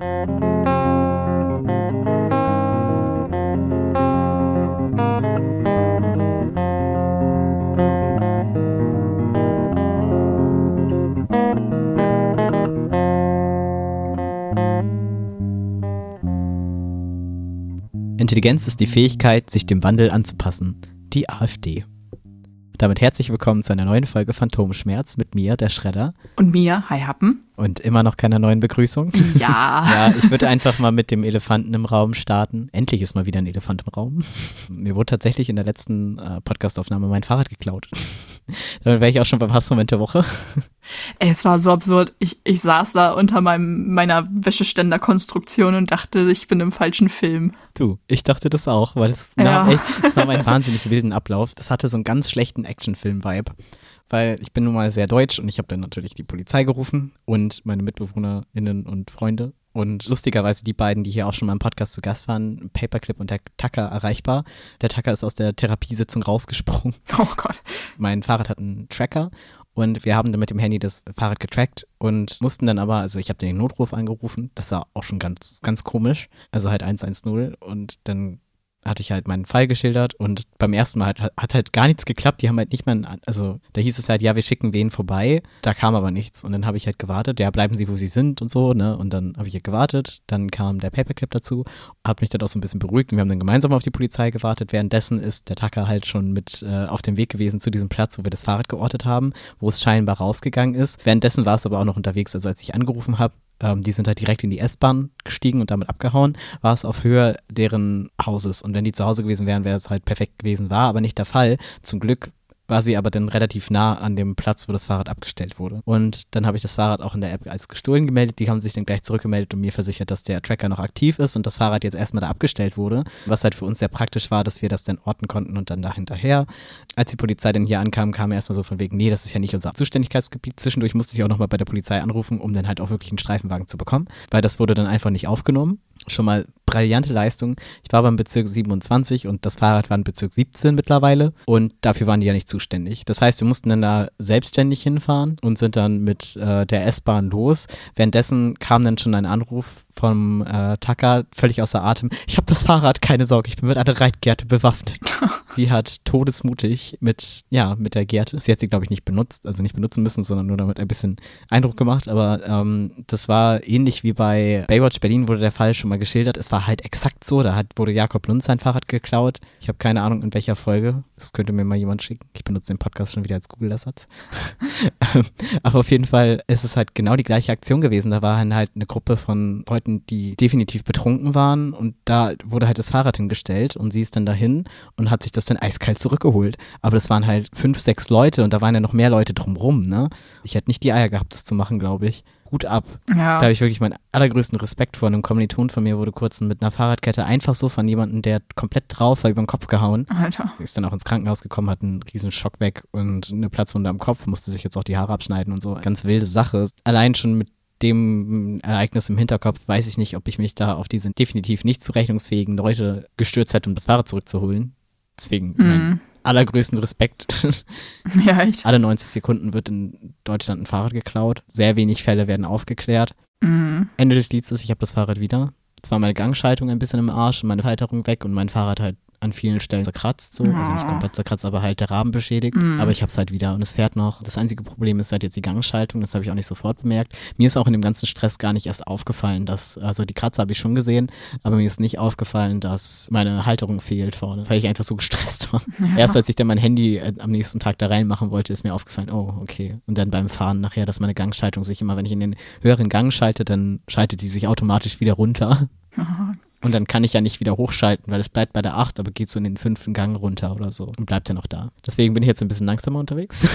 Intelligenz ist die Fähigkeit, sich dem Wandel anzupassen. Die AfD. Damit herzlich willkommen zu einer neuen Folge Phantomschmerz mit mir, der Schredder. Und mir, Hi Happen. Und immer noch keiner neuen Begrüßung. Ja. ja, ich würde einfach mal mit dem Elefanten im Raum starten. Endlich ist mal wieder ein Elefant im Raum. Mir wurde tatsächlich in der letzten äh, Podcastaufnahme mein Fahrrad geklaut. Damit wäre ich auch schon beim Hassmoment der Woche. Es war so absurd. Ich, ich saß da unter meinem, meiner Wäscheständerkonstruktion und dachte, ich bin im falschen Film. Du, ich dachte das auch, weil es Ja. nahm, echt, es nahm einen wahnsinnig wilden Ablauf. Das hatte so einen ganz schlechten Actionfilm-Vibe. Weil ich bin nun mal sehr deutsch und ich habe dann natürlich die Polizei gerufen und meine MitbewohnerInnen und Freunde. Und lustigerweise die beiden, die hier auch schon mal im Podcast zu Gast waren, Paperclip und der Tacker erreichbar. Der Tacker ist aus der Therapiesitzung rausgesprungen. Oh Gott. Mein Fahrrad hat einen Tracker und wir haben dann mit dem Handy das Fahrrad getrackt und mussten dann aber, also ich habe den Notruf angerufen, das war auch schon ganz, ganz komisch, also halt 110 und dann hatte ich halt meinen Fall geschildert und beim ersten Mal hat, hat halt gar nichts geklappt. Die haben halt nicht mal, ein- also da hieß es halt, ja, wir schicken wen vorbei. Da kam aber nichts und dann habe ich halt gewartet. Ja, bleiben Sie, wo Sie sind und so, ne? Und dann habe ich halt gewartet. Dann kam der Paperclip dazu, hat mich dann auch so ein bisschen beruhigt und wir haben dann gemeinsam auf die Polizei gewartet. Währenddessen ist der Tacker halt schon mit äh, auf dem Weg gewesen zu diesem Platz, wo wir das Fahrrad geortet haben, wo es scheinbar rausgegangen ist. Währenddessen war es aber auch noch unterwegs, also als ich angerufen habe, ähm, die sind halt direkt in die S-Bahn gestiegen und damit abgehauen, war es auf Höhe deren Hauses. Und wenn die zu Hause gewesen wären, wäre es halt perfekt gewesen. War aber nicht der Fall. Zum Glück war sie aber dann relativ nah an dem Platz, wo das Fahrrad abgestellt wurde. Und dann habe ich das Fahrrad auch in der App als gestohlen gemeldet. Die haben sich dann gleich zurückgemeldet und mir versichert, dass der Tracker noch aktiv ist und das Fahrrad jetzt erstmal da abgestellt wurde. Was halt für uns sehr praktisch war, dass wir das dann orten konnten und dann da hinterher. Als die Polizei dann hier ankam, kam er erstmal so von wegen, nee, das ist ja nicht unser Zuständigkeitsgebiet. Zwischendurch musste ich auch nochmal bei der Polizei anrufen, um dann halt auch wirklich einen Streifenwagen zu bekommen, weil das wurde dann einfach nicht aufgenommen. Schon mal brillante Leistung. Ich war beim Bezirk 27 und das Fahrrad war in Bezirk 17 mittlerweile und dafür waren die ja nicht zuständig. Das heißt, wir mussten dann da selbstständig hinfahren und sind dann mit äh, der S-Bahn los. Währenddessen kam dann schon ein Anruf vom äh, Tacker, völlig außer Atem. Ich habe das Fahrrad, keine Sorge, ich bin mit einer Reitgerte bewaffnet. sie hat todesmutig mit, ja, mit der Gerte, sie hat sie, glaube ich, nicht benutzt, also nicht benutzen müssen, sondern nur damit ein bisschen Eindruck gemacht, aber ähm, das war ähnlich wie bei Baywatch Berlin wurde der Fall schon mal geschildert. Es war halt exakt so, da hat, wurde Jakob Lund sein Fahrrad geklaut. Ich habe keine Ahnung, in welcher Folge. Das könnte mir mal jemand schicken. Ich benutze den Podcast schon wieder als Google-Ersatz. aber auf jeden Fall ist es halt genau die gleiche Aktion gewesen. Da war halt eine Gruppe von Leuten, die definitiv betrunken waren und da wurde halt das Fahrrad hingestellt und sie ist dann dahin und hat sich das dann eiskalt zurückgeholt. Aber das waren halt fünf, sechs Leute und da waren ja noch mehr Leute drumrum, ne? Ich hätte nicht die Eier gehabt, das zu machen, glaube ich. Gut ab. Ja. Da habe ich wirklich meinen allergrößten Respekt vor. Einem Kommiliton von mir wurde kurz mit einer Fahrradkette einfach so von jemandem, der komplett drauf war, über den Kopf gehauen. Alter. Ist dann auch ins Krankenhaus gekommen, hat einen riesen Schock weg und eine Platzwunde am Kopf, musste sich jetzt auch die Haare abschneiden und so. Ganz wilde Sache. Allein schon mit dem Ereignis im Hinterkopf weiß ich nicht, ob ich mich da auf diese definitiv nicht zurechnungsfähigen Leute gestürzt hätte, um das Fahrrad zurückzuholen. Deswegen mein Mhm. allergrößten Respekt. Ja, echt. Alle 90 Sekunden wird in Deutschland ein Fahrrad geklaut. Sehr wenig Fälle werden aufgeklärt. Mhm. Ende des Lieds ist, ich habe das Fahrrad wieder. Zwar meine Gangschaltung ein bisschen im Arsch und meine Halterung weg und mein Fahrrad halt an vielen Stellen zerkratzt, so. Also nicht Oh. komplett zerkratzt, aber halt der Rahmen beschädigt. Mhm. Aber ich habe es halt wieder und es fährt noch. Das einzige Problem ist halt jetzt die Gangschaltung, das habe ich auch nicht sofort bemerkt. Mir ist auch in dem ganzen Stress gar nicht erst aufgefallen, dass, also die Kratzer habe ich schon gesehen, aber mir ist nicht aufgefallen, dass meine Halterung fehlt vorne, weil ich einfach so gestresst war. Ja. Erst als ich dann mein Handy äh, am nächsten Tag da reinmachen wollte, ist mir aufgefallen, oh, okay. Und dann beim Fahren nachher, dass meine Gangschaltung sich immer, wenn ich in den höheren Gang schalte, dann schaltet die sich automatisch wieder runter. Und dann kann ich ja nicht wieder hochschalten, weil es bleibt bei der 8, aber geht so in den fünften Gang runter oder so und bleibt ja noch da. Deswegen bin ich jetzt ein bisschen langsamer unterwegs.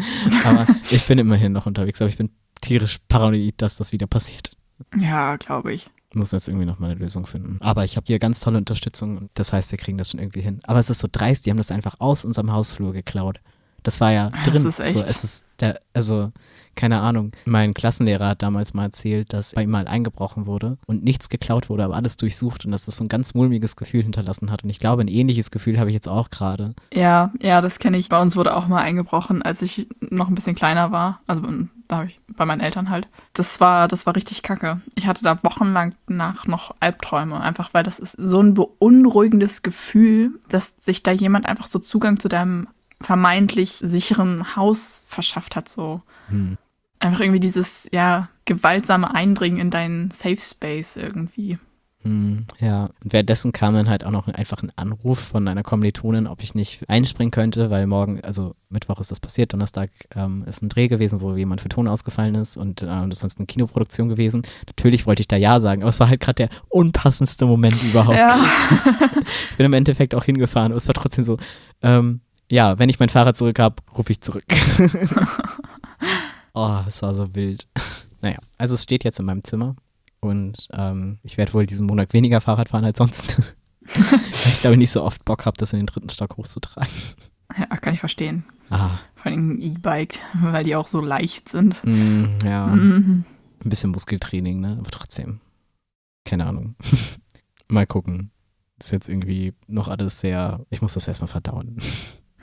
aber ich bin immerhin noch unterwegs, aber ich bin tierisch paranoid, dass das wieder passiert. Ja, glaube ich. muss jetzt irgendwie noch mal eine Lösung finden. Aber ich habe hier ganz tolle Unterstützung und das heißt, wir kriegen das schon irgendwie hin. Aber es ist so dreist, die haben das einfach aus unserem Hausflur geklaut. Das war ja Das drin. ist echt- So, es ist der, also, keine Ahnung. Mein Klassenlehrer hat damals mal erzählt, dass bei ihm mal eingebrochen wurde und nichts geklaut wurde, aber alles durchsucht und dass das so ein ganz mulmiges Gefühl hinterlassen hat. Und ich glaube, ein ähnliches Gefühl habe ich jetzt auch gerade. Ja, ja, das kenne ich. Bei uns wurde auch mal eingebrochen, als ich noch ein bisschen kleiner war. Also Da habe ich bei meinen Eltern halt. Das war, das war richtig kacke. Ich hatte da wochenlang nach noch Albträume, einfach weil das ist so ein beunruhigendes Gefühl, dass sich da jemand einfach so Zugang zu deinem vermeintlich sicheren Haus verschafft hat, so. Hm. Einfach irgendwie dieses, ja, gewaltsame Eindringen in deinen Safe Space irgendwie. Hm, ja, und währenddessen kam dann halt auch noch einfach ein Anruf von einer Kommilitonin, ob ich nicht einspringen könnte, weil morgen, also Mittwoch ist das passiert, Donnerstag ähm, ist ein Dreh gewesen, wo jemand für Ton ausgefallen ist und ähm, das ist sonst eine Kinoproduktion gewesen. Natürlich wollte ich da Ja sagen, aber es war halt gerade der unpassendste Moment überhaupt. Ja. ich bin im Endeffekt auch hingefahren, aber es war trotzdem so, ähm, ja, wenn ich mein Fahrrad zurück habe, rufe ich zurück. oh, es war so wild. Naja, also es steht jetzt in meinem Zimmer und ähm, ich werde wohl diesen Monat weniger Fahrrad fahren als sonst. ich glaube nicht so oft Bock habe, das in den dritten Stock hochzutragen. Ja, kann ich verstehen. Ah. Vor allem E-Bike, weil die auch so leicht sind. Mm, ja. Mhm. Ein bisschen Muskeltraining, ne? Aber trotzdem. Keine Ahnung. mal gucken. Ist jetzt irgendwie noch alles sehr. Ich muss das erstmal verdauen.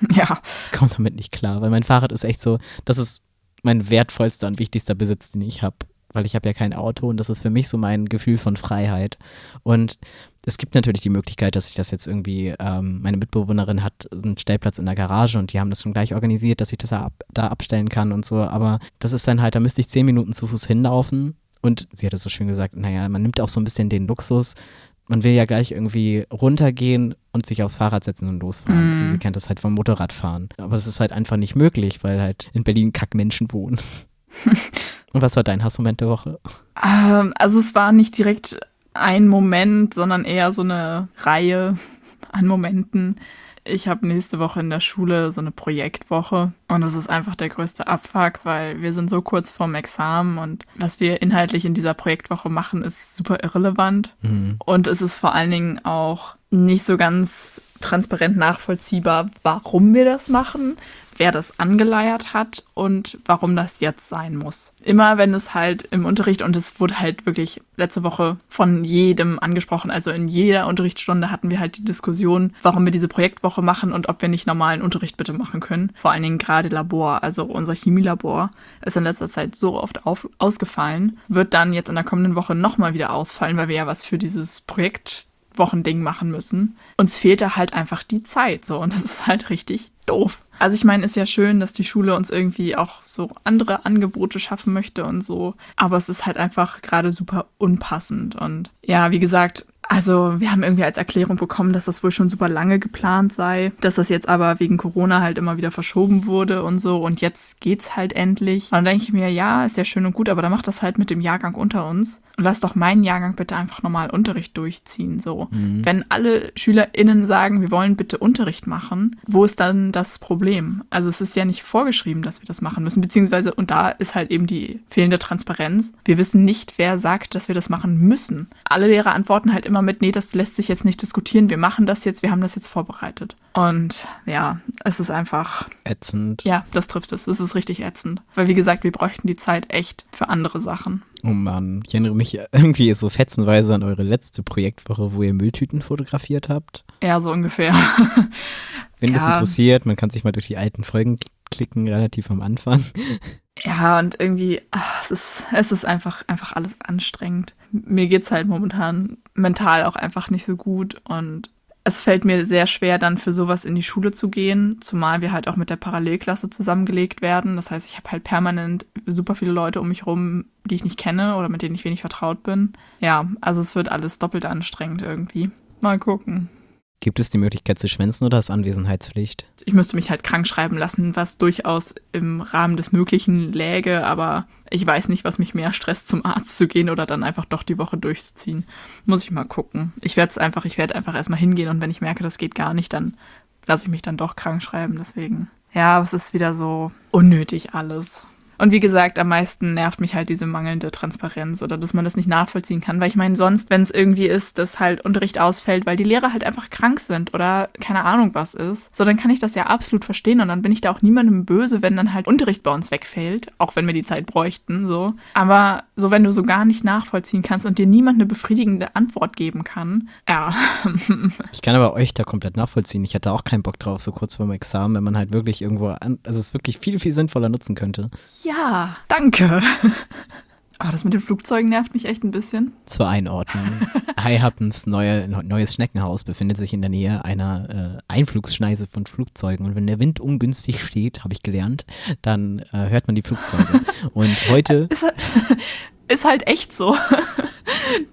Ja. Ich komme damit nicht klar, weil mein Fahrrad ist echt so, das ist mein wertvollster und wichtigster Besitz, den ich habe weil ich habe ja kein Auto und das ist für mich so mein Gefühl von Freiheit. Und es gibt natürlich die Möglichkeit, dass ich das jetzt irgendwie, ähm, meine Mitbewohnerin hat einen Stellplatz in der Garage und die haben das schon gleich organisiert, dass ich das da, ab, da abstellen kann und so. Aber das ist dann halt, da müsste ich zehn Minuten zu Fuß hinlaufen. Und sie hat es so schön gesagt, naja, man nimmt auch so ein bisschen den Luxus. Man will ja gleich irgendwie runtergehen und sich aufs Fahrrad setzen und losfahren. Mm. Sie, sie kennt das halt vom Motorradfahren. Aber das ist halt einfach nicht möglich, weil halt in Berlin Kackmenschen wohnen. Und was war dein Hassmoment der Woche? Ähm, also es war nicht direkt ein Moment, sondern eher so eine Reihe an Momenten. Ich habe nächste Woche in der Schule so eine Projektwoche und das ist einfach der größte Abfuck, weil wir sind so kurz vorm Examen und was wir inhaltlich in dieser Projektwoche machen, ist super irrelevant mhm. und es ist vor allen Dingen auch nicht so ganz transparent nachvollziehbar, warum wir das machen, wer das angeleiert hat und warum das jetzt sein muss. Immer wenn es halt im Unterricht, und es wurde halt wirklich letzte Woche von jedem angesprochen, also in jeder Unterrichtsstunde hatten wir halt die Diskussion, warum wir diese Projektwoche machen und ob wir nicht normalen Unterricht bitte machen können. Vor allen Dingen gerade Labor, also unser Chemielabor ist in letzter Zeit so oft auf, ausgefallen, wird dann jetzt in der kommenden Woche nochmal wieder ausfallen, weil wir ja was für dieses Projekt Wochending machen müssen. Uns fehlt da halt einfach die Zeit so und das ist halt richtig doof. Also ich meine, ist ja schön, dass die Schule uns irgendwie auch so andere Angebote schaffen möchte und so, aber es ist halt einfach gerade super unpassend. Und ja, wie gesagt, also wir haben irgendwie als Erklärung bekommen, dass das wohl schon super lange geplant sei, dass das jetzt aber wegen Corona halt immer wieder verschoben wurde und so und jetzt geht's halt endlich. Und dann denke ich mir, ja, ist ja schön und gut, aber dann macht das halt mit dem Jahrgang unter uns und lass doch meinen Jahrgang bitte einfach normal Unterricht durchziehen. So, mhm. wenn alle SchülerInnen sagen, wir wollen bitte Unterricht machen, wo ist dann das Problem? Also es ist ja nicht vorgeschrieben, dass wir das machen müssen, beziehungsweise und da ist halt eben die fehlende Transparenz. Wir wissen nicht, wer sagt, dass wir das machen müssen. Alle Lehrer antworten halt immer immer mit, nee, das lässt sich jetzt nicht diskutieren, wir machen das jetzt, wir haben das jetzt vorbereitet. Und ja, es ist einfach. Ätzend. Ja, das trifft es. Es ist richtig ätzend. Weil wie gesagt, wir bräuchten die Zeit echt für andere Sachen. Oh Mann, ich erinnere mich irgendwie so fetzenweise an eure letzte Projektwoche, wo ihr Mülltüten fotografiert habt. Ja, so ungefähr. Wenn ja. das interessiert, man kann sich mal durch die alten Folgen klicken, relativ am Anfang. Ja, und irgendwie, ach, es, ist, es ist einfach, einfach alles anstrengend. Mir geht's halt momentan mental auch einfach nicht so gut und es fällt mir sehr schwer, dann für sowas in die Schule zu gehen, zumal wir halt auch mit der Parallelklasse zusammengelegt werden. Das heißt, ich habe halt permanent super viele Leute um mich rum, die ich nicht kenne oder mit denen ich wenig vertraut bin. Ja, also es wird alles doppelt anstrengend irgendwie. Mal gucken. Gibt es die Möglichkeit zu schwänzen oder ist Anwesenheitspflicht? Ich müsste mich halt krank schreiben lassen, was durchaus im Rahmen des Möglichen läge, aber ich weiß nicht, was mich mehr stresst, zum Arzt zu gehen oder dann einfach doch die Woche durchzuziehen. Muss ich mal gucken. Ich werde es einfach, ich werde einfach erstmal hingehen und wenn ich merke, das geht gar nicht, dann lasse ich mich dann doch krank schreiben. Deswegen, ja, es ist wieder so unnötig alles. Und wie gesagt, am meisten nervt mich halt diese mangelnde Transparenz oder dass man das nicht nachvollziehen kann. Weil ich meine, sonst, wenn es irgendwie ist, dass halt Unterricht ausfällt, weil die Lehrer halt einfach krank sind oder keine Ahnung was ist, so dann kann ich das ja absolut verstehen und dann bin ich da auch niemandem böse, wenn dann halt Unterricht bei uns wegfällt, auch wenn wir die Zeit bräuchten, so. Aber so, wenn du so gar nicht nachvollziehen kannst und dir niemand eine befriedigende Antwort geben kann, ja. ich kann aber euch da komplett nachvollziehen. Ich hatte auch keinen Bock drauf, so kurz vor dem Examen, wenn man halt wirklich irgendwo, an, also es wirklich viel, viel sinnvoller nutzen könnte. Ja Ja, danke. Aber das mit den Flugzeugen nervt mich echt ein bisschen. Zur Einordnung. High Happens neue, neues Schneckenhaus befindet sich in der Nähe einer äh, Einflugsschneise von Flugzeugen. Und wenn der Wind ungünstig steht, habe ich gelernt, dann äh, hört man die Flugzeuge. Und heute. Ist, ist halt echt so.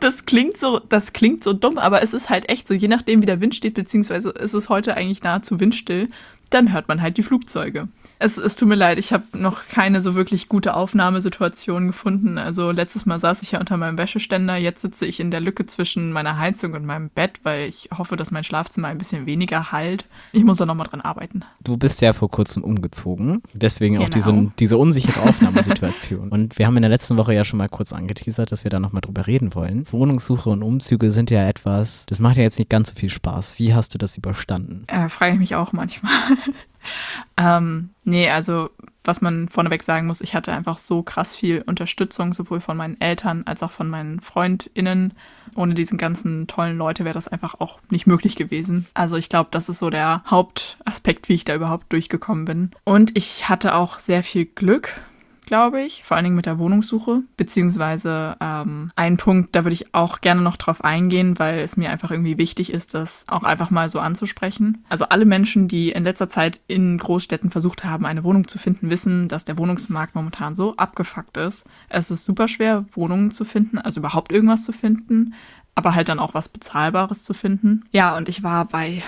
Das klingt so, das klingt so dumm, aber es ist halt echt so. Je nachdem, wie der Wind steht, beziehungsweise ist es heute eigentlich nahezu windstill, dann hört man halt die Flugzeuge. Es, es tut mir leid, ich habe noch keine so wirklich gute Aufnahmesituation gefunden. Also letztes Mal saß ich ja unter meinem Wäscheständer, jetzt sitze ich in der Lücke zwischen meiner Heizung und meinem Bett, weil ich hoffe, dass mein Schlafzimmer ein bisschen weniger halt. Ich muss da nochmal dran arbeiten. Du bist ja vor kurzem umgezogen, deswegen genau. auch diese, diese unsichere Aufnahmesituation. und wir haben in der letzten Woche ja schon mal kurz angeteasert, dass wir da nochmal drüber reden wollen. Wohnungssuche und Umzüge sind ja etwas, das macht ja jetzt nicht ganz so viel Spaß. Wie hast du das überstanden? Äh, frage ich mich auch manchmal. ähm, nee, also was man vorneweg sagen muss, ich hatte einfach so krass viel Unterstützung, sowohl von meinen Eltern als auch von meinen FreundInnen. Ohne diesen ganzen tollen Leute wäre das einfach auch nicht möglich gewesen. Also ich glaube, das ist so der Hauptaspekt, wie ich da überhaupt durchgekommen bin. Und ich hatte auch sehr viel Glück glaube ich, vor allen Dingen mit der Wohnungssuche, beziehungsweise ähm, ein Punkt, da würde ich auch gerne noch drauf eingehen, weil es mir einfach irgendwie wichtig ist, das auch einfach mal so anzusprechen. Also alle Menschen, die in letzter Zeit in Großstädten versucht haben, eine Wohnung zu finden, wissen, dass der Wohnungsmarkt momentan so abgefuckt ist. Es ist super schwer, Wohnungen zu finden, also überhaupt irgendwas zu finden, aber halt dann auch was Bezahlbares zu finden. Ja, und ich war bei,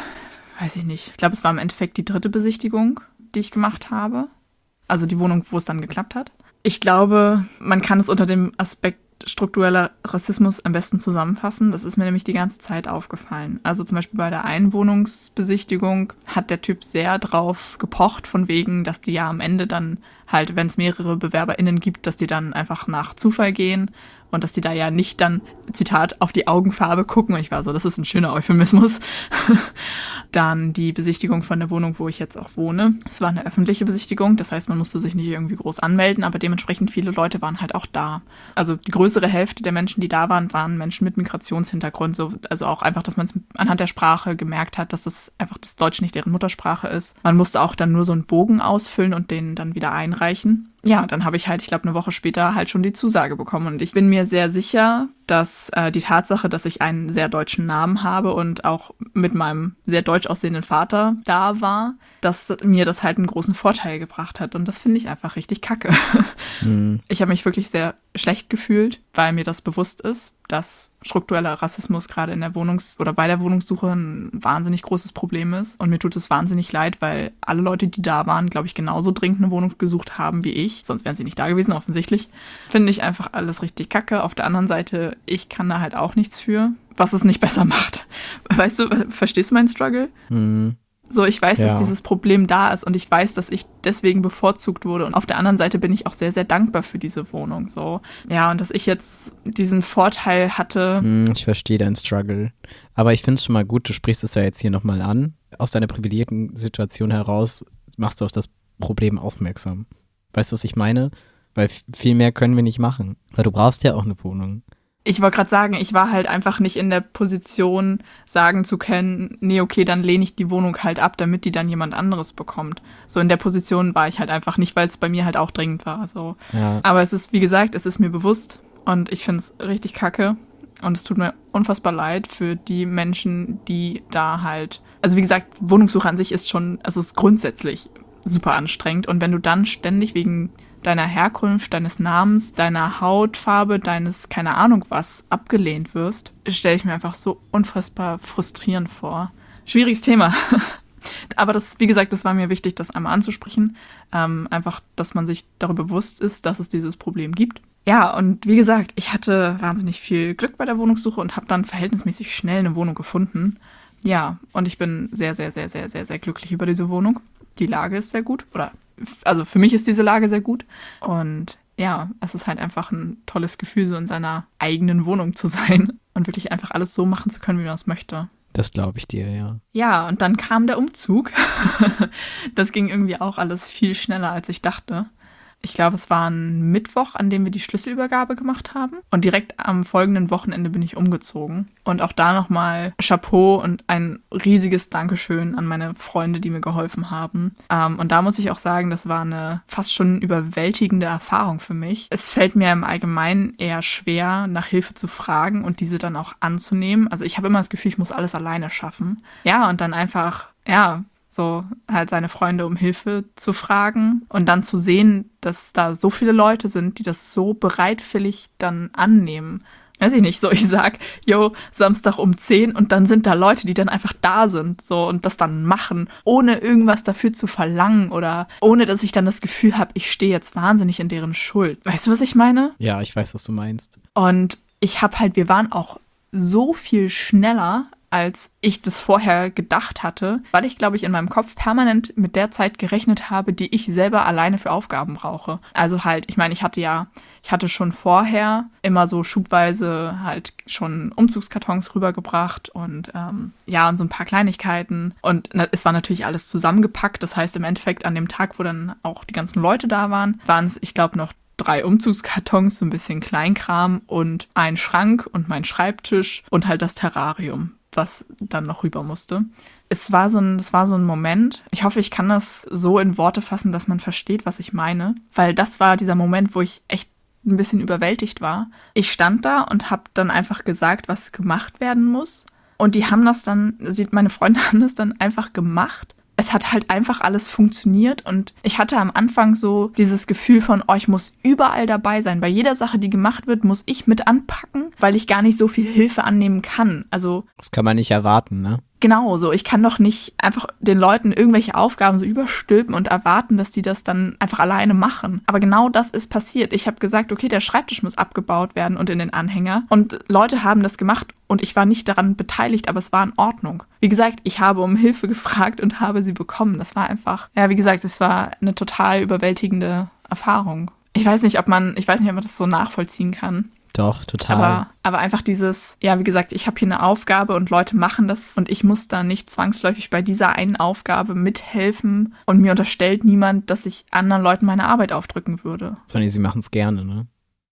weiß ich nicht, ich glaube, es war im Endeffekt die dritte Besichtigung, die ich gemacht habe also die Wohnung, wo es dann geklappt hat. Ich glaube, man kann es unter dem Aspekt struktureller Rassismus am besten zusammenfassen. Das ist mir nämlich die ganze Zeit aufgefallen. Also zum Beispiel bei der Einwohnungsbesichtigung hat der Typ sehr drauf gepocht, von wegen, dass die ja am Ende dann halt, wenn es mehrere BewerberInnen gibt, dass die dann einfach nach Zufall gehen und dass die da ja nicht dann, Zitat, auf die Augenfarbe gucken. Und ich war so, das ist ein schöner Euphemismus. dann die Besichtigung von der Wohnung, wo ich jetzt auch wohne. Es war eine öffentliche Besichtigung, das heißt, man musste sich nicht irgendwie groß anmelden, aber dementsprechend viele Leute waren halt auch da. Also die größere Hälfte der Menschen, die da waren, waren Menschen mit Migrationshintergrund. So, also auch einfach, dass man es anhand der Sprache gemerkt hat, dass das einfach das Deutsch nicht deren Muttersprache ist. Man musste auch dann nur so einen Bogen ausfüllen und den dann wieder einreichen ja, dann habe ich halt, ich glaube, eine Woche später halt schon die Zusage bekommen. Und ich bin mir sehr sicher, dass äh, die Tatsache, dass ich einen sehr deutschen Namen habe und auch mit meinem sehr deutsch aussehenden Vater da war, dass mir das halt einen großen Vorteil gebracht hat. Und das finde ich einfach richtig kacke. Mhm. Ich habe mich wirklich sehr schlecht gefühlt, weil mir das bewusst ist, dass struktureller Rassismus gerade in der Wohnungs- oder bei der Wohnungssuche ein wahnsinnig großes Problem ist. Und mir tut es wahnsinnig leid, weil alle Leute, die da waren, glaube ich, genauso dringend eine Wohnung gesucht haben wie ich. Sonst wären sie nicht da gewesen, offensichtlich. Finde ich einfach alles richtig kacke. Auf der anderen Seite, ich kann da halt auch nichts für, was es nicht besser macht. Weißt du, verstehst du meinen Struggle? Mhm. So, ich weiß, ja. dass dieses Problem da ist und ich weiß, dass ich deswegen bevorzugt wurde. Und auf der anderen Seite bin ich auch sehr, sehr dankbar für diese Wohnung. So, ja, und dass ich jetzt diesen Vorteil hatte. Hm, ich verstehe deinen Struggle. Aber ich finde es schon mal gut, du sprichst es ja jetzt hier nochmal an. Aus deiner privilegierten Situation heraus machst du auf das Problem aufmerksam. Weißt du, was ich meine? Weil viel mehr können wir nicht machen. Weil du brauchst ja auch eine Wohnung ich wollte gerade sagen, ich war halt einfach nicht in der Position, sagen zu können, nee, okay, dann lehne ich die Wohnung halt ab, damit die dann jemand anderes bekommt. So in der Position war ich halt einfach nicht, weil es bei mir halt auch dringend war. So. Ja. Aber es ist, wie gesagt, es ist mir bewusst und ich finde es richtig kacke. Und es tut mir unfassbar leid für die Menschen, die da halt. Also wie gesagt, Wohnungssuche an sich ist schon, also ist grundsätzlich super anstrengend. Und wenn du dann ständig wegen deiner Herkunft, deines Namens, deiner Hautfarbe, deines keine Ahnung was abgelehnt wirst, stelle ich mir einfach so unfassbar frustrierend vor. Schwieriges Thema. Aber das, wie gesagt, das war mir wichtig, das einmal anzusprechen. Ähm, einfach, dass man sich darüber bewusst ist, dass es dieses Problem gibt. Ja, und wie gesagt, ich hatte wahnsinnig viel Glück bei der Wohnungssuche und habe dann verhältnismäßig schnell eine Wohnung gefunden. Ja, und ich bin sehr, sehr, sehr, sehr, sehr, sehr glücklich über diese Wohnung. Die Lage ist sehr gut oder also für mich ist diese Lage sehr gut. Und ja, es ist halt einfach ein tolles Gefühl, so in seiner eigenen Wohnung zu sein und wirklich einfach alles so machen zu können, wie man es möchte. Das glaube ich dir, ja. Ja, und dann kam der Umzug. das ging irgendwie auch alles viel schneller, als ich dachte. Ich glaube, es war ein Mittwoch, an dem wir die Schlüsselübergabe gemacht haben. Und direkt am folgenden Wochenende bin ich umgezogen. Und auch da nochmal Chapeau und ein riesiges Dankeschön an meine Freunde, die mir geholfen haben. Ähm, und da muss ich auch sagen, das war eine fast schon überwältigende Erfahrung für mich. Es fällt mir im Allgemeinen eher schwer, nach Hilfe zu fragen und diese dann auch anzunehmen. Also ich habe immer das Gefühl, ich muss alles alleine schaffen. Ja, und dann einfach, ja, so halt seine Freunde um Hilfe zu fragen und dann zu sehen, dass da so viele Leute sind, die das so bereitwillig dann annehmen. Weiß ich nicht, so ich sag, yo, Samstag um 10 und dann sind da Leute, die dann einfach da sind, so und das dann machen, ohne irgendwas dafür zu verlangen oder ohne dass ich dann das Gefühl habe, ich stehe jetzt wahnsinnig in deren Schuld. Weißt du, was ich meine? Ja, ich weiß, was du meinst. Und ich habe halt, wir waren auch so viel schneller als ich das vorher gedacht hatte, weil ich, glaube ich, in meinem Kopf permanent mit der Zeit gerechnet habe, die ich selber alleine für Aufgaben brauche. Also halt, ich meine, ich hatte ja, ich hatte schon vorher immer so schubweise halt schon Umzugskartons rübergebracht und ähm, ja, und so ein paar Kleinigkeiten. Und es war natürlich alles zusammengepackt. Das heißt, im Endeffekt an dem Tag, wo dann auch die ganzen Leute da waren, waren es, ich glaube, noch drei Umzugskartons, so ein bisschen Kleinkram und ein Schrank und mein Schreibtisch und halt das Terrarium was dann noch rüber musste. Es war so ein, es war so ein Moment. Ich hoffe, ich kann das so in Worte fassen, dass man versteht, was ich meine, weil das war dieser Moment, wo ich echt ein bisschen überwältigt war. Ich stand da und habe dann einfach gesagt, was gemacht werden muss. Und die haben das dann, meine Freunde haben das dann einfach gemacht es hat halt einfach alles funktioniert und ich hatte am Anfang so dieses Gefühl von, oh, ich muss überall dabei sein. Bei jeder Sache, die gemacht wird, muss ich mit anpacken, weil ich gar nicht so viel Hilfe annehmen kann. Also. Das kann man nicht erwarten, ne? Genau so. Ich kann doch nicht einfach den Leuten irgendwelche Aufgaben so überstülpen und erwarten, dass die das dann einfach alleine machen. Aber genau das ist passiert. Ich habe gesagt, okay, der Schreibtisch muss abgebaut werden und in den Anhänger. Und Leute haben das gemacht und ich war nicht daran beteiligt, aber es war in Ordnung. Wie gesagt, ich habe um Hilfe gefragt und habe sie bekommen. Das war einfach, ja, wie gesagt, es war eine total überwältigende Erfahrung. Ich weiß nicht, ob man, ich weiß nicht, ob man das so nachvollziehen kann. Doch, total. Aber, aber einfach dieses, ja, wie gesagt, ich habe hier eine Aufgabe und Leute machen das und ich muss da nicht zwangsläufig bei dieser einen Aufgabe mithelfen und mir unterstellt niemand, dass ich anderen Leuten meine Arbeit aufdrücken würde. Sondern sie machen es gerne, ne?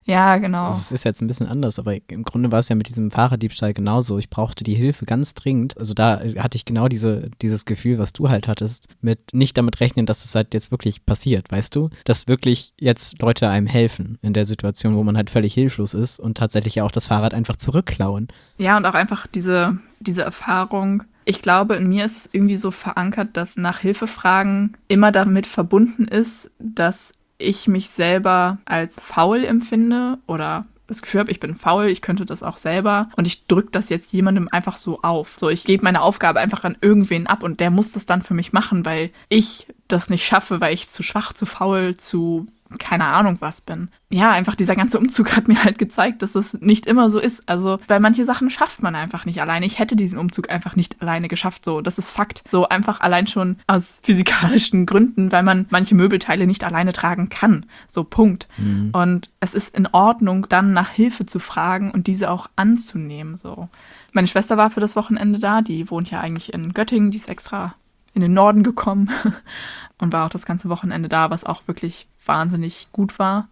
Ja, genau. Also es ist jetzt ein bisschen anders, aber im Grunde war es ja mit diesem Fahrraddiebstahl genauso. Ich brauchte die Hilfe ganz dringend. Also da hatte ich genau diese, dieses Gefühl, was du halt hattest, mit nicht damit rechnen, dass es halt jetzt wirklich passiert, weißt du? Dass wirklich jetzt Leute einem helfen in der Situation, wo man halt völlig hilflos ist und tatsächlich ja auch das Fahrrad einfach zurückklauen. Ja, und auch einfach diese, diese Erfahrung, ich glaube, in mir ist es irgendwie so verankert, dass nach Hilfefragen immer damit verbunden ist, dass ich mich selber als faul empfinde oder das Gefühl habe, ich bin faul, ich könnte das auch selber und ich drücke das jetzt jemandem einfach so auf. So, ich gebe meine Aufgabe einfach an irgendwen ab und der muss das dann für mich machen, weil ich das nicht schaffe, weil ich zu schwach, zu faul, zu keine Ahnung was bin. Ja, einfach dieser ganze Umzug hat mir halt gezeigt, dass es nicht immer so ist. Also, weil manche Sachen schafft man einfach nicht alleine. Ich hätte diesen Umzug einfach nicht alleine geschafft. So, das ist Fakt. So einfach allein schon aus physikalischen Gründen, weil man manche Möbelteile nicht alleine tragen kann. So, Punkt. Mhm. Und es ist in Ordnung, dann nach Hilfe zu fragen und diese auch anzunehmen. So. Meine Schwester war für das Wochenende da. Die wohnt ja eigentlich in Göttingen. Die ist extra in den Norden gekommen und war auch das ganze Wochenende da, was auch wirklich wahnsinnig gut war.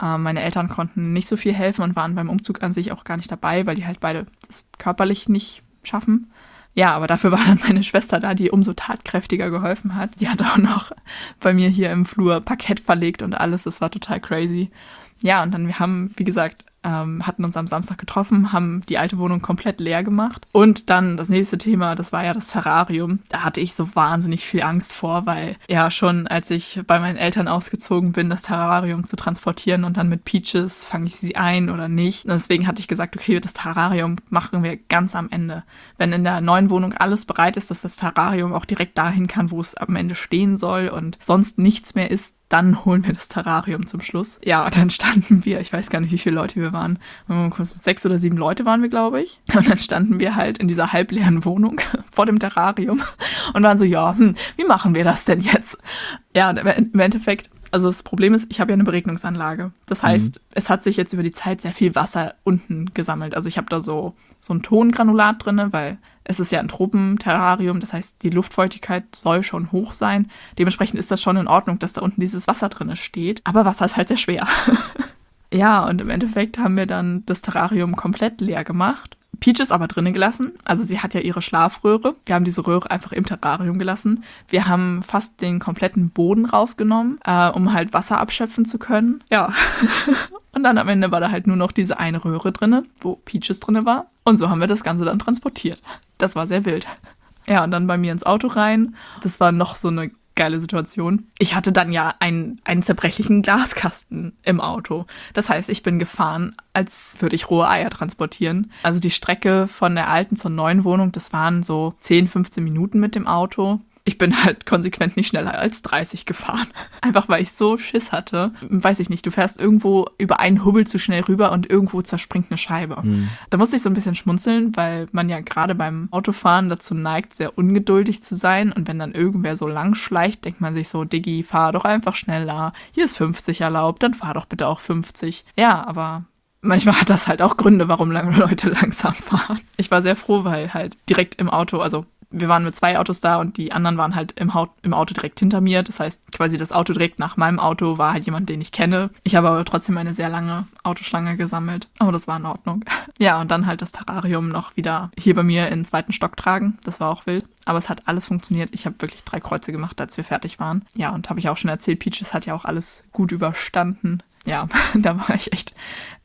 Ähm, meine Eltern konnten nicht so viel helfen und waren beim Umzug an sich auch gar nicht dabei, weil die halt beide das körperlich nicht schaffen. Ja, aber dafür war dann meine Schwester da, die umso tatkräftiger geholfen hat. Die hat auch noch bei mir hier im Flur Parkett verlegt und alles. Das war total crazy. Ja, und dann wir haben, wie gesagt, ähm, hatten uns am Samstag getroffen, haben die alte Wohnung komplett leer gemacht. Und dann das nächste Thema, das war ja das Terrarium. Da hatte ich so wahnsinnig viel Angst vor, weil ja schon als ich bei meinen Eltern ausgezogen bin, das Terrarium zu transportieren und dann mit Peaches fange ich sie ein oder nicht. Und deswegen hatte ich gesagt, okay, das Terrarium machen wir ganz am Ende. Wenn in der neuen Wohnung alles bereit ist, dass das Terrarium auch direkt dahin kann, wo es am Ende stehen soll und sonst nichts mehr ist, dann holen wir das Terrarium zum Schluss. Ja, dann standen wir, ich weiß gar nicht, wie viele Leute wir waren. Sechs oder sieben Leute waren wir, glaube ich. Und dann standen wir halt in dieser halbleeren Wohnung vor dem Terrarium und waren so, ja, hm, wie machen wir das denn jetzt? Ja, und im Endeffekt Also das Problem ist, ich habe ja eine Beregnungsanlage. Das heißt, mhm. es hat sich jetzt über die Zeit sehr viel Wasser unten gesammelt. Also ich habe da so, so ein Tongranulat drin, weil es ist ja ein Tropenterrarium. Das heißt, die Luftfeuchtigkeit soll schon hoch sein. Dementsprechend ist das schon in Ordnung, dass da unten dieses Wasser drin steht. Aber Wasser ist halt sehr schwer. ja, und im Endeffekt haben wir dann das Terrarium komplett leer gemacht Peach ist aber drinnen gelassen. Also sie hat ja ihre Schlafröhre. Wir haben diese Röhre einfach im Terrarium gelassen. Wir haben fast den kompletten Boden rausgenommen, äh, um halt Wasser abschöpfen zu können. Ja. und dann am Ende war da halt nur noch diese eine Röhre drinne, wo Peaches drinne war. Und so haben wir das Ganze dann transportiert. Das war sehr wild. Ja, und dann bei mir ins Auto rein. Das war noch so eine geile Situation. Ich hatte dann ja einen, einen zerbrechlichen Glaskasten im Auto. Das heißt, ich bin gefahren, als würde ich rohe Eier transportieren. Also die Strecke von der alten zur neuen Wohnung, das waren so 10, 15 Minuten mit dem Auto ich bin halt konsequent nicht schneller als 30 gefahren. Einfach weil ich so Schiss hatte. Weiß ich nicht, du fährst irgendwo über einen Hubbel zu schnell rüber und irgendwo zerspringt eine Scheibe. Mhm. Da musste ich so ein bisschen schmunzeln, weil man ja gerade beim Autofahren dazu neigt, sehr ungeduldig zu sein. Und wenn dann irgendwer so lang schleicht, denkt man sich so, Diggi, fahr doch einfach schneller. Hier ist 50 erlaubt, dann fahr doch bitte auch 50. Ja, aber manchmal hat das halt auch Gründe, warum Leute langsam fahren. Ich war sehr froh, weil halt direkt im Auto, also wir waren mit zwei Autos da und die anderen waren halt im, Haut, im Auto direkt hinter mir. Das heißt, quasi das Auto direkt nach meinem Auto war halt jemand, den ich kenne. Ich habe aber trotzdem eine sehr lange Autoschlange gesammelt. Aber das war in Ordnung. Ja, und dann halt das Terrarium noch wieder hier bei mir in den zweiten Stock tragen. Das war auch wild. Aber es hat alles funktioniert. Ich habe wirklich drei Kreuze gemacht, als wir fertig waren. Ja, und habe ich auch schon erzählt, Peaches hat ja auch alles gut überstanden. Ja, da war ich echt,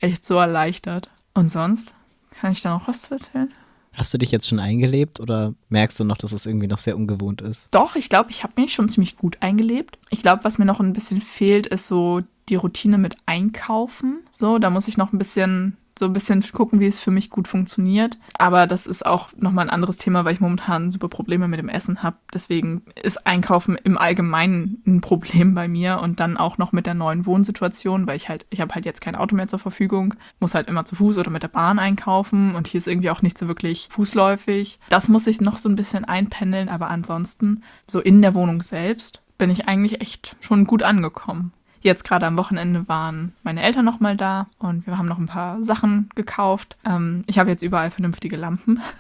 echt so erleichtert. Und sonst? Kann ich da noch was zu erzählen? Hast du dich jetzt schon eingelebt oder merkst du noch, dass es irgendwie noch sehr ungewohnt ist? Doch, ich glaube, ich habe mich schon ziemlich gut eingelebt. Ich glaube, was mir noch ein bisschen fehlt, ist so die Routine mit Einkaufen. So, da muss ich noch ein bisschen so ein bisschen gucken, wie es für mich gut funktioniert. Aber das ist auch nochmal ein anderes Thema, weil ich momentan super Probleme mit dem Essen habe. Deswegen ist Einkaufen im Allgemeinen ein Problem bei mir und dann auch noch mit der neuen Wohnsituation, weil ich halt, ich habe halt jetzt kein Auto mehr zur Verfügung, muss halt immer zu Fuß oder mit der Bahn einkaufen und hier ist irgendwie auch nicht so wirklich fußläufig. Das muss ich noch so ein bisschen einpendeln, aber ansonsten, so in der Wohnung selbst, bin ich eigentlich echt schon gut angekommen. Jetzt gerade am Wochenende waren meine Eltern noch mal da und wir haben noch ein paar Sachen gekauft. Ähm, ich habe jetzt überall vernünftige Lampen.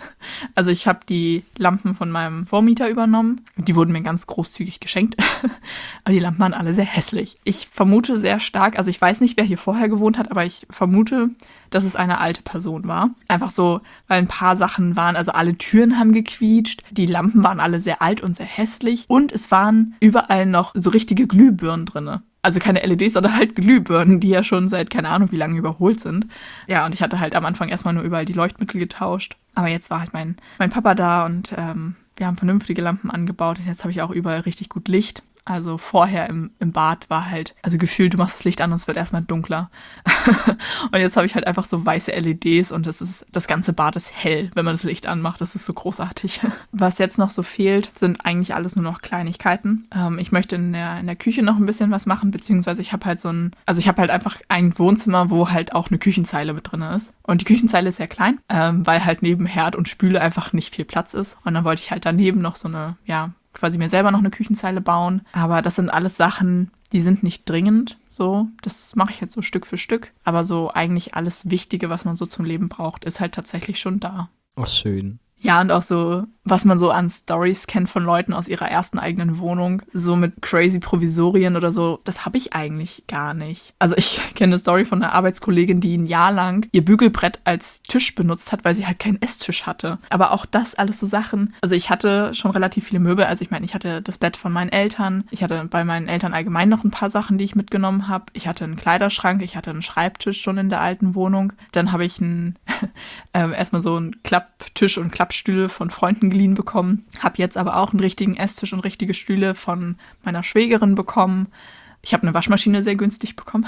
Also ich habe die Lampen von meinem Vormieter übernommen. Die wurden mir ganz großzügig geschenkt. aber die Lampen waren alle sehr hässlich. Ich vermute sehr stark, also ich weiß nicht, wer hier vorher gewohnt hat, aber ich vermute, dass es eine alte Person war. Einfach so, weil ein paar Sachen waren, also alle Türen haben gequietscht, die Lampen waren alle sehr alt und sehr hässlich und es waren überall noch so richtige Glühbirnen drinne also keine LEDs, sondern halt Glühbirnen, die ja schon seit keine Ahnung wie lange überholt sind. Ja, und ich hatte halt am Anfang erstmal nur überall die Leuchtmittel getauscht. Aber jetzt war halt mein, mein Papa da und ähm, wir haben vernünftige Lampen angebaut und jetzt habe ich auch überall richtig gut Licht. Also vorher im, im Bad war halt, also gefühlt, du machst das Licht an und es wird erstmal dunkler. und jetzt habe ich halt einfach so weiße LEDs und das ist, das ganze Bad ist hell, wenn man das Licht anmacht. Das ist so großartig. Was jetzt noch so fehlt, sind eigentlich alles nur noch Kleinigkeiten. Ähm, ich möchte in der, in der Küche noch ein bisschen was machen, beziehungsweise ich habe halt so ein, also ich habe halt einfach ein Wohnzimmer, wo halt auch eine Küchenzeile mit drin ist. Und die Küchenzeile ist sehr klein, ähm, weil halt neben Herd und Spüle einfach nicht viel Platz ist. Und dann wollte ich halt daneben noch so eine, ja, quasi mir selber noch eine Küchenzeile bauen. Aber das sind alles Sachen, die sind nicht dringend. So, das mache ich jetzt so Stück für Stück. Aber so eigentlich alles Wichtige, was man so zum Leben braucht, ist halt tatsächlich schon da. Ach, schön. Ja, und auch so, was man so an Stories kennt von Leuten aus ihrer ersten eigenen Wohnung, so mit crazy Provisorien oder so, das habe ich eigentlich gar nicht. Also ich kenne eine Story von einer Arbeitskollegin, die ein Jahr lang ihr Bügelbrett als Tisch benutzt hat, weil sie halt keinen Esstisch hatte. Aber auch das alles so Sachen. Also ich hatte schon relativ viele Möbel. Also ich meine, ich hatte das Bett von meinen Eltern. Ich hatte bei meinen Eltern allgemein noch ein paar Sachen, die ich mitgenommen habe. Ich hatte einen Kleiderschrank, ich hatte einen Schreibtisch schon in der alten Wohnung. Dann habe ich einen, äh, erstmal so einen Klapptisch und Klapp Klappstühle von Freunden geliehen bekommen. Habe jetzt aber auch einen richtigen Esstisch und richtige Stühle von meiner Schwägerin bekommen. Ich habe eine Waschmaschine sehr günstig bekommen.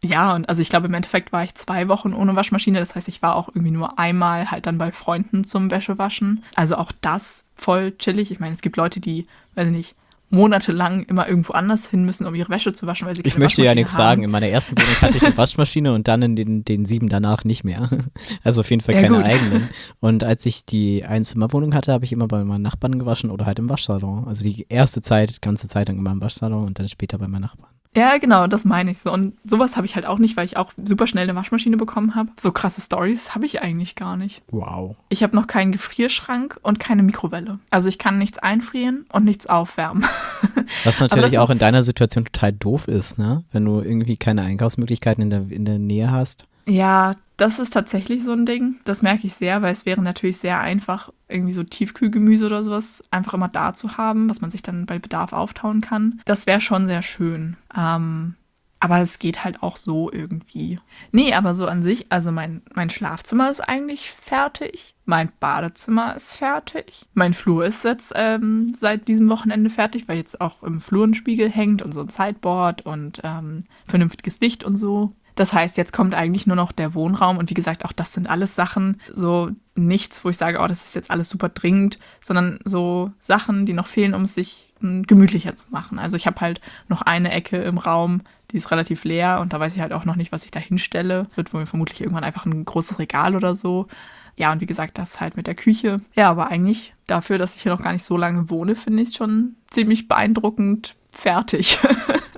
ja, und also ich glaube, im Endeffekt war ich zwei Wochen ohne Waschmaschine. Das heißt, ich war auch irgendwie nur einmal halt dann bei Freunden zum Wäschewaschen. Also auch das voll chillig. Ich meine, es gibt Leute, die, weiß ich nicht, monatelang immer irgendwo anders hin müssen, um ihre Wäsche zu waschen, weil sie Ich möchte ja nichts haben. sagen. In meiner ersten Wohnung hatte ich eine Waschmaschine und dann in den, den sieben danach nicht mehr. Also auf jeden Fall ja, keine gut. eigenen. Und als ich die Einzimmerwohnung hatte, habe ich immer bei meinen Nachbarn gewaschen oder halt im Waschsalon. Also die erste Zeit, ganze Zeit lang immer im Waschsalon und dann später bei meinen Nachbarn. Ja, genau, das meine ich so. Und sowas habe ich halt auch nicht, weil ich auch super schnell eine Waschmaschine bekommen habe. So krasse Stories habe ich eigentlich gar nicht. Wow. Ich habe noch keinen Gefrierschrank und keine Mikrowelle. Also ich kann nichts einfrieren und nichts aufwärmen. Was natürlich auch in deiner Situation total doof ist, ne? Wenn du irgendwie keine Einkaufsmöglichkeiten in der, in der Nähe hast. Ja, das ist tatsächlich so ein Ding. Das merke ich sehr, weil es wäre natürlich sehr einfach, irgendwie so Tiefkühlgemüse oder sowas einfach immer da zu haben, was man sich dann bei Bedarf auftauen kann. Das wäre schon sehr schön. Ähm, aber es geht halt auch so irgendwie. Nee, aber so an sich, also mein, mein Schlafzimmer ist eigentlich fertig. Mein Badezimmer ist fertig. Mein Flur ist jetzt ähm, seit diesem Wochenende fertig, weil jetzt auch im Flur ein Spiegel hängt und so ein Sideboard und ähm, vernünftiges Licht und so. Das heißt, jetzt kommt eigentlich nur noch der Wohnraum und wie gesagt, auch das sind alles Sachen, so nichts, wo ich sage, oh, das ist jetzt alles super dringend, sondern so Sachen, die noch fehlen, um es sich hm, gemütlicher zu machen. Also ich habe halt noch eine Ecke im Raum, die ist relativ leer und da weiß ich halt auch noch nicht, was ich da hinstelle. Es wird wohl vermutlich irgendwann einfach ein großes Regal oder so. Ja, und wie gesagt, das halt mit der Küche. Ja, aber eigentlich dafür, dass ich hier noch gar nicht so lange wohne, finde ich es schon ziemlich beeindruckend fertig.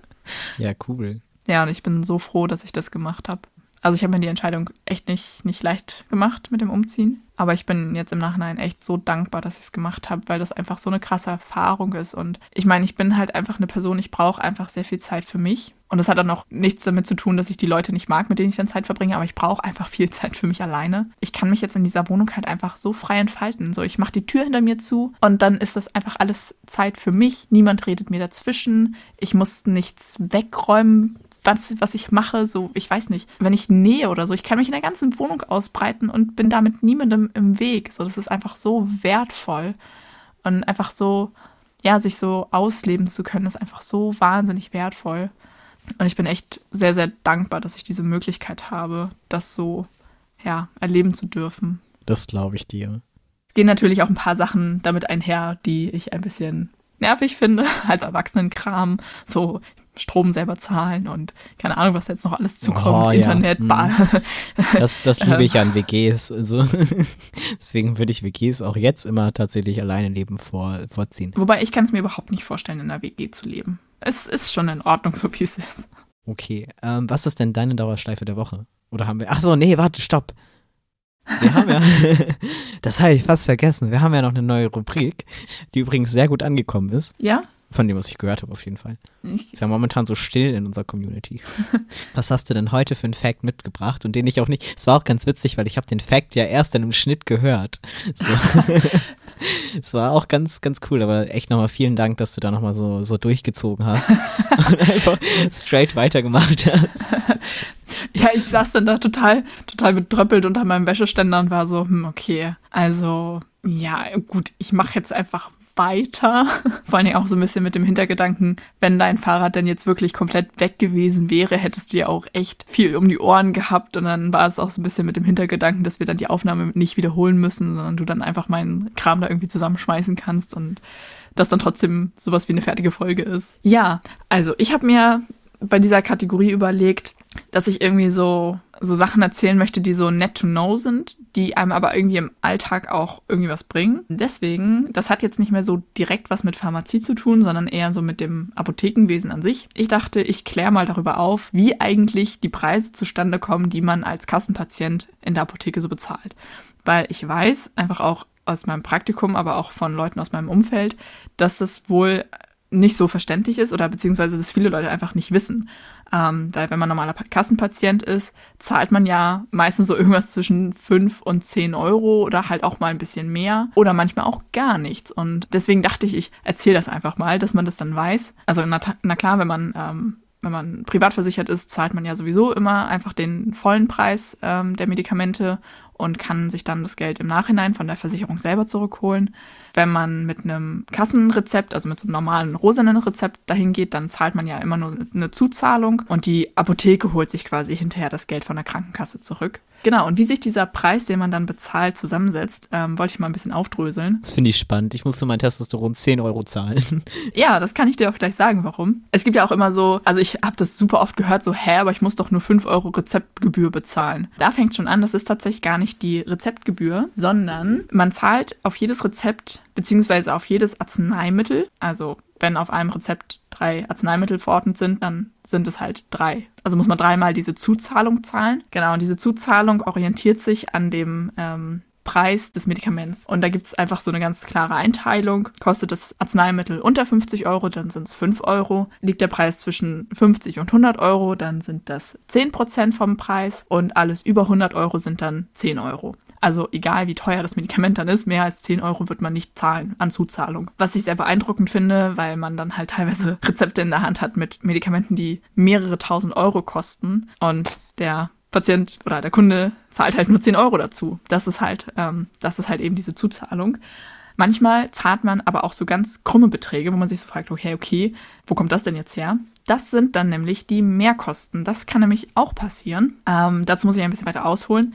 ja, cool. Ja, und ich bin so froh, dass ich das gemacht habe. Also ich habe mir die Entscheidung echt nicht, nicht leicht gemacht mit dem Umziehen. Aber ich bin jetzt im Nachhinein echt so dankbar, dass ich es gemacht habe, weil das einfach so eine krasse Erfahrung ist. Und ich meine, ich bin halt einfach eine Person, ich brauche einfach sehr viel Zeit für mich. Und das hat dann auch nichts damit zu tun, dass ich die Leute nicht mag, mit denen ich dann Zeit verbringe, aber ich brauche einfach viel Zeit für mich alleine. Ich kann mich jetzt in dieser Wohnung halt einfach so frei entfalten. So, ich mache die Tür hinter mir zu und dann ist das einfach alles Zeit für mich. Niemand redet mir dazwischen. Ich muss nichts wegräumen, was, was ich mache, so, ich weiß nicht, wenn ich nähe oder so, ich kann mich in der ganzen Wohnung ausbreiten und bin damit niemandem im Weg. So, das ist einfach so wertvoll. Und einfach so, ja, sich so ausleben zu können, ist einfach so wahnsinnig wertvoll. Und ich bin echt sehr, sehr dankbar, dass ich diese Möglichkeit habe, das so, ja, erleben zu dürfen. Das glaube ich dir. Es gehen natürlich auch ein paar Sachen damit einher, die ich ein bisschen nervig finde, als Erwachsenenkram. So, Strom selber zahlen und keine Ahnung, was jetzt noch alles zukommt, oh, Internet, ja. hm. Das, das liebe ich an WGs. Also, deswegen würde ich WGs auch jetzt immer tatsächlich alleine leben vor, vorziehen. Wobei ich kann es mir überhaupt nicht vorstellen, in einer WG zu leben. Es ist schon in Ordnung, so wie es ist. Okay, ähm, was ist denn deine Dauerschleife der Woche? Oder haben wir. Achso, nee, warte, stopp. Wir haben ja, das habe ich fast vergessen. Wir haben ja noch eine neue Rubrik, die übrigens sehr gut angekommen ist. Ja? Von dem, was ich gehört habe, auf jeden Fall. Ich ist ja momentan so still in unserer Community. was hast du denn heute für einen Fact mitgebracht? Und den ich auch nicht. Es war auch ganz witzig, weil ich habe den Fact ja erst dann im Schnitt gehört. So. Es war auch ganz, ganz cool, aber echt nochmal vielen Dank, dass du da nochmal so, so durchgezogen hast und einfach straight weitergemacht hast. Ja, ich saß dann da total, total betröppelt unter meinem Wäscheständer und war so, hm, okay, also ja, gut, ich mache jetzt einfach weiter. Vor allen Dingen auch so ein bisschen mit dem Hintergedanken, wenn dein Fahrrad denn jetzt wirklich komplett weg gewesen wäre, hättest du ja auch echt viel um die Ohren gehabt. Und dann war es auch so ein bisschen mit dem Hintergedanken, dass wir dann die Aufnahme nicht wiederholen müssen, sondern du dann einfach meinen Kram da irgendwie zusammenschmeißen kannst und das dann trotzdem sowas wie eine fertige Folge ist. Ja, also ich habe mir bei dieser Kategorie überlegt, dass ich irgendwie so, so Sachen erzählen möchte, die so nett to know sind, die einem aber irgendwie im Alltag auch irgendwie was bringen. Deswegen, das hat jetzt nicht mehr so direkt was mit Pharmazie zu tun, sondern eher so mit dem Apothekenwesen an sich. Ich dachte, ich kläre mal darüber auf, wie eigentlich die Preise zustande kommen, die man als Kassenpatient in der Apotheke so bezahlt. Weil ich weiß, einfach auch aus meinem Praktikum, aber auch von Leuten aus meinem Umfeld, dass das wohl nicht so verständlich ist oder beziehungsweise dass viele Leute einfach nicht wissen. Ähm, weil wenn man normaler Kassenpatient ist, zahlt man ja meistens so irgendwas zwischen 5 und 10 Euro oder halt auch mal ein bisschen mehr oder manchmal auch gar nichts. Und deswegen dachte ich, ich erzähle das einfach mal, dass man das dann weiß. Also na, na klar, wenn man ähm, wenn man privat versichert ist, zahlt man ja sowieso immer einfach den vollen Preis ähm, der Medikamente und kann sich dann das Geld im Nachhinein von der Versicherung selber zurückholen. Wenn man mit einem Kassenrezept, also mit so einem normalen rosanen Rezept dahin geht, dann zahlt man ja immer nur eine Zuzahlung und die Apotheke holt sich quasi hinterher das Geld von der Krankenkasse zurück. Genau, und wie sich dieser Preis, den man dann bezahlt, zusammensetzt, ähm, wollte ich mal ein bisschen aufdröseln. Das finde ich spannend. Ich musste mein Testosteron 10 Euro zahlen. Ja, das kann ich dir auch gleich sagen, warum. Es gibt ja auch immer so, also ich habe das super oft gehört, so, hä, aber ich muss doch nur 5 Euro Rezeptgebühr bezahlen. Da fängt schon an, das ist tatsächlich gar nicht die Rezeptgebühr, sondern man zahlt auf jedes Rezept beziehungsweise auf jedes Arzneimittel. Also wenn auf einem Rezept drei Arzneimittel verordnet sind, dann sind es halt drei. Also muss man dreimal diese Zuzahlung zahlen. Genau, und diese Zuzahlung orientiert sich an dem ähm, Preis des Medikaments. Und da gibt es einfach so eine ganz klare Einteilung. Kostet das Arzneimittel unter 50 Euro, dann sind es 5 Euro. Liegt der Preis zwischen 50 und 100 Euro, dann sind das 10 Prozent vom Preis. Und alles über 100 Euro sind dann 10 Euro. Also egal wie teuer das Medikament dann ist, mehr als 10 Euro wird man nicht zahlen an Zuzahlung. Was ich sehr beeindruckend finde, weil man dann halt teilweise Rezepte in der Hand hat mit Medikamenten, die mehrere tausend Euro kosten. Und der Patient oder der Kunde zahlt halt nur 10 Euro dazu. Das ist halt, ähm, das ist halt eben diese Zuzahlung. Manchmal zahlt man aber auch so ganz krumme Beträge, wo man sich so fragt, okay, okay, wo kommt das denn jetzt her? Das sind dann nämlich die Mehrkosten. Das kann nämlich auch passieren. Ähm, dazu muss ich ein bisschen weiter ausholen.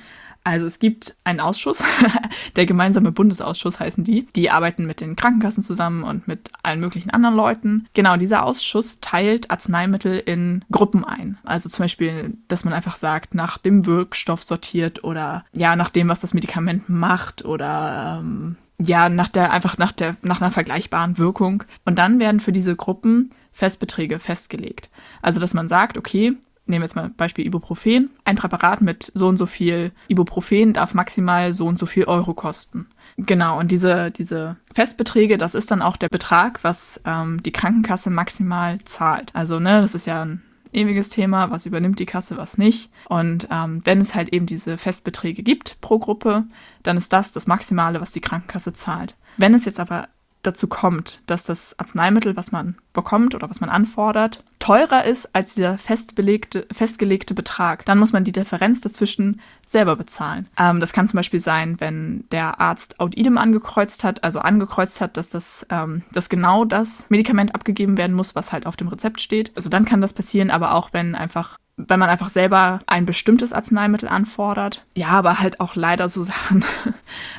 Also es gibt einen Ausschuss, der gemeinsame Bundesausschuss heißen die. Die arbeiten mit den Krankenkassen zusammen und mit allen möglichen anderen Leuten. Genau, dieser Ausschuss teilt Arzneimittel in Gruppen ein. Also zum Beispiel, dass man einfach sagt, nach dem Wirkstoff sortiert oder ja, nach dem, was das Medikament macht oder ähm, ja, nach der, einfach nach der, nach einer vergleichbaren Wirkung. Und dann werden für diese Gruppen Festbeträge festgelegt. Also, dass man sagt, okay, nehmen jetzt mal Beispiel Ibuprofen. Ein Präparat mit so und so viel Ibuprofen darf maximal so und so viel Euro kosten. Genau, und diese, diese Festbeträge, das ist dann auch der Betrag, was ähm, die Krankenkasse maximal zahlt. Also, ne, das ist ja ein ewiges Thema, was übernimmt die Kasse, was nicht. Und ähm, wenn es halt eben diese Festbeträge gibt pro Gruppe, dann ist das das Maximale, was die Krankenkasse zahlt. Wenn es jetzt aber dazu kommt, dass das Arzneimittel, was man bekommt oder was man anfordert, teurer ist als dieser festbelegte, festgelegte Betrag, dann muss man die Differenz dazwischen selber bezahlen. Ähm, das kann zum Beispiel sein, wenn der Arzt Aud idem angekreuzt hat, also angekreuzt hat, dass das, ähm, dass genau das Medikament abgegeben werden muss, was halt auf dem Rezept steht. Also dann kann das passieren, aber auch wenn einfach wenn man einfach selber ein bestimmtes Arzneimittel anfordert. Ja, aber halt auch leider so Sachen.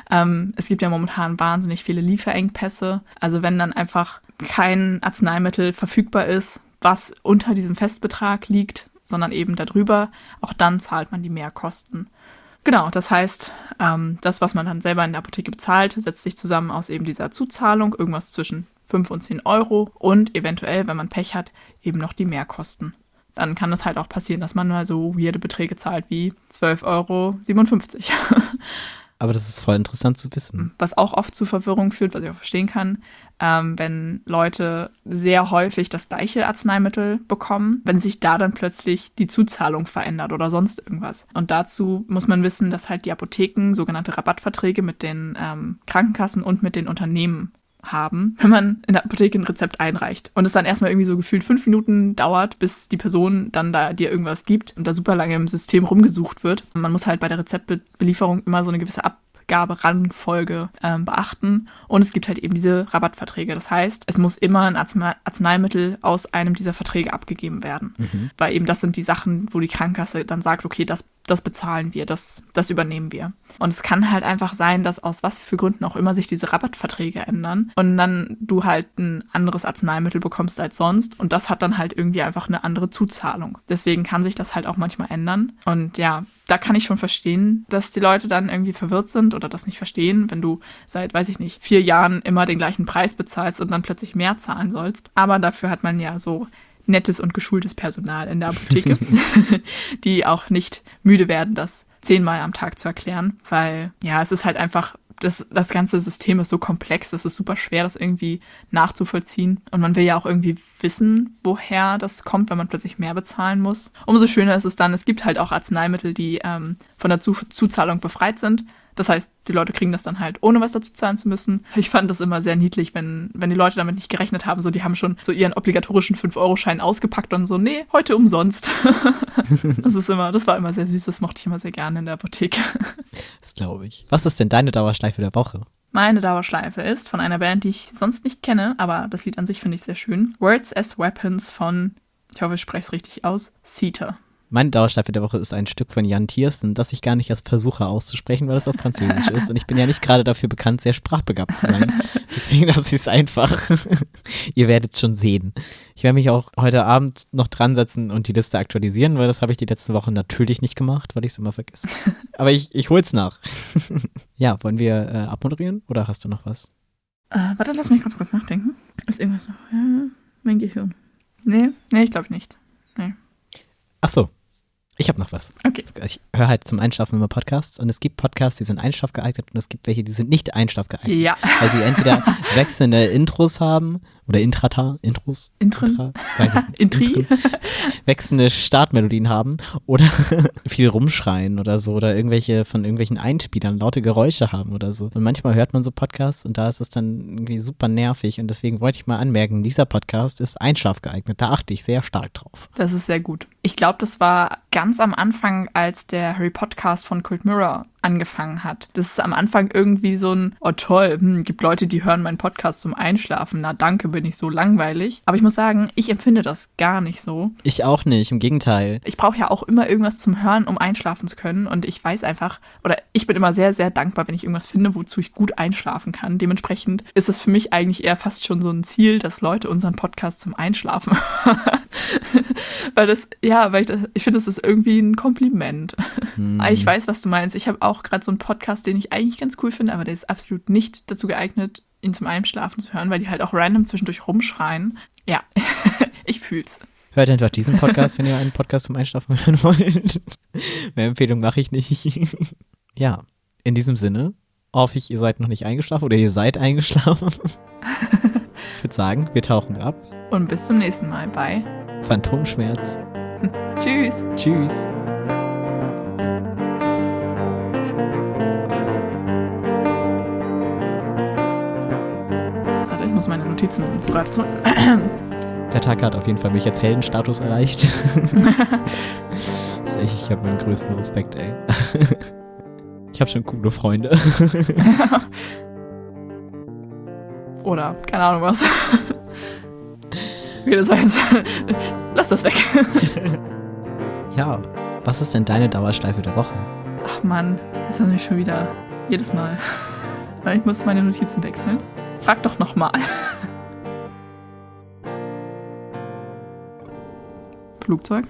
ähm, es gibt ja momentan wahnsinnig viele Lieferengpässe. Also wenn dann einfach kein Arzneimittel verfügbar ist, was unter diesem Festbetrag liegt, sondern eben darüber, auch dann zahlt man die Mehrkosten. Genau, das heißt, ähm, das, was man dann selber in der Apotheke bezahlt, setzt sich zusammen aus eben dieser Zuzahlung, irgendwas zwischen 5 und 10 Euro und eventuell, wenn man Pech hat, eben noch die Mehrkosten dann kann es halt auch passieren, dass man mal so weirde Beträge zahlt wie 12,57 Euro. Aber das ist voll interessant zu wissen. Was auch oft zu Verwirrung führt, was ich auch verstehen kann, ähm, wenn Leute sehr häufig das gleiche Arzneimittel bekommen, wenn sich da dann plötzlich die Zuzahlung verändert oder sonst irgendwas. Und dazu muss man wissen, dass halt die Apotheken sogenannte Rabattverträge mit den ähm, Krankenkassen und mit den Unternehmen haben, wenn man in der Apotheke ein Rezept einreicht und es dann erstmal irgendwie so gefühlt fünf Minuten dauert, bis die Person dann da dir irgendwas gibt und da super lange im System rumgesucht wird. Und man muss halt bei der Rezeptbelieferung immer so eine gewisse Ab Abgaberangfolge ähm, beachten. Und es gibt halt eben diese Rabattverträge. Das heißt, es muss immer ein Arzneimittel aus einem dieser Verträge abgegeben werden. Mhm. Weil eben das sind die Sachen, wo die Krankenkasse dann sagt, okay, das, das bezahlen wir, das, das übernehmen wir. Und es kann halt einfach sein, dass aus was für Gründen auch immer sich diese Rabattverträge ändern und dann du halt ein anderes Arzneimittel bekommst als sonst und das hat dann halt irgendwie einfach eine andere Zuzahlung. Deswegen kann sich das halt auch manchmal ändern. Und ja, da kann ich schon verstehen, dass die Leute dann irgendwie verwirrt sind oder das nicht verstehen, wenn du seit, weiß ich nicht, vier Jahren immer den gleichen Preis bezahlst und dann plötzlich mehr zahlen sollst. Aber dafür hat man ja so nettes und geschultes Personal in der Apotheke, die auch nicht müde werden, das zehnmal am Tag zu erklären, weil ja, es ist halt einfach das, das ganze System ist so komplex, das ist super schwer, das irgendwie nachzuvollziehen. Und man will ja auch irgendwie wissen, woher das kommt, wenn man plötzlich mehr bezahlen muss. Umso schöner ist es dann, es gibt halt auch Arzneimittel, die ähm, von der Zuzahlung befreit sind. Das heißt, die Leute kriegen das dann halt, ohne was dazu zahlen zu müssen. Ich fand das immer sehr niedlich, wenn, wenn die Leute damit nicht gerechnet haben. So, die haben schon so ihren obligatorischen 5-Euro-Schein ausgepackt und so, nee, heute umsonst. das ist immer, das war immer sehr süß, das mochte ich immer sehr gerne in der Apotheke. das glaube ich. Was ist denn deine Dauerschleife der Woche? Meine Dauerschleife ist von einer Band, die ich sonst nicht kenne, aber das Lied an sich finde ich sehr schön. Words as Weapons von, ich hoffe, ich spreche es richtig aus, Ceta. Meine Dauerschleife der Woche ist ein Stück von Jan Tiersten, das ich gar nicht erst versuche auszusprechen, weil es auf Französisch ist. Und ich bin ja nicht gerade dafür bekannt, sehr sprachbegabt zu sein. Deswegen lasse ich es einfach. Ihr werdet schon sehen. Ich werde mich auch heute Abend noch dran setzen und die Liste aktualisieren, weil das habe ich die letzten Wochen natürlich nicht gemacht, weil ich es immer vergesse. Aber ich, ich hol's nach. ja, wollen wir äh, abmoderieren oder hast du noch was? Äh, warte, lass mich ganz kurz nachdenken. Ist irgendwas noch? Ja, mein Gehirn. Nee, nee, ich glaube nicht. Nee. Ach so. Ich habe noch was. Okay. Ich höre halt zum Einschlafen immer Podcasts und es gibt Podcasts, die sind Einschlaf geeignet und es gibt welche, die sind nicht Einschlaf geeignet. Ja. Weil sie entweder wechselnde Intros haben oder Intrata, Intros, Intren? Intra, weiß ich nicht. Intri? Wechselnde Startmelodien haben oder viel rumschreien oder so oder irgendwelche von irgendwelchen Einspielern laute Geräusche haben oder so. Und manchmal hört man so Podcasts und da ist es dann irgendwie super nervig und deswegen wollte ich mal anmerken, dieser Podcast ist Einschlaf geeignet. Da achte ich sehr stark drauf. Das ist sehr gut. Ich glaube, das war ganz am Anfang, als der Harry Podcast von Cold Mirror angefangen hat. Das ist am Anfang irgendwie so ein, oh toll, hm, gibt Leute, die hören meinen Podcast zum Einschlafen. Na danke, bin ich so langweilig. Aber ich muss sagen, ich empfinde das gar nicht so. Ich auch nicht, im Gegenteil. Ich brauche ja auch immer irgendwas zum Hören, um einschlafen zu können. Und ich weiß einfach, oder ich bin immer sehr, sehr dankbar, wenn ich irgendwas finde, wozu ich gut einschlafen kann. Dementsprechend ist es für mich eigentlich eher fast schon so ein Ziel, dass Leute unseren Podcast zum Einschlafen hören. weil das, ja, weil ich, das, ich finde, das ist irgendwie ein Kompliment. Hm. Ich weiß, was du meinst. Ich habe auch gerade so einen Podcast, den ich eigentlich ganz cool finde, aber der ist absolut nicht dazu geeignet, ihn zum Einschlafen zu hören, weil die halt auch random zwischendurch rumschreien. Ja, ich fühl's. Hört einfach diesen Podcast, wenn ihr einen Podcast zum Einschlafen hören wollt. Mehr Empfehlung mache ich nicht. ja, in diesem Sinne hoffe ich, ihr seid noch nicht eingeschlafen oder ihr seid eingeschlafen. ich würde sagen, wir tauchen ab. Und bis zum nächsten Mal. Bye. Phantomschmerz. Tschüss. Tschüss. Notizen zu Rate tun. Der Tag hat auf jeden Fall mich als Heldenstatus erreicht. Das ist echt, ich habe meinen größten Respekt, ey. Ich habe schon coole Freunde. Oder, keine Ahnung was. Okay, das war jetzt. Lass das weg. Ja, was ist denn deine Dauerschleife der Woche? Ach Mann, jetzt haben wir schon wieder. Jedes Mal. Ich muss meine Notizen wechseln. Frag doch nochmal. Flugzeug?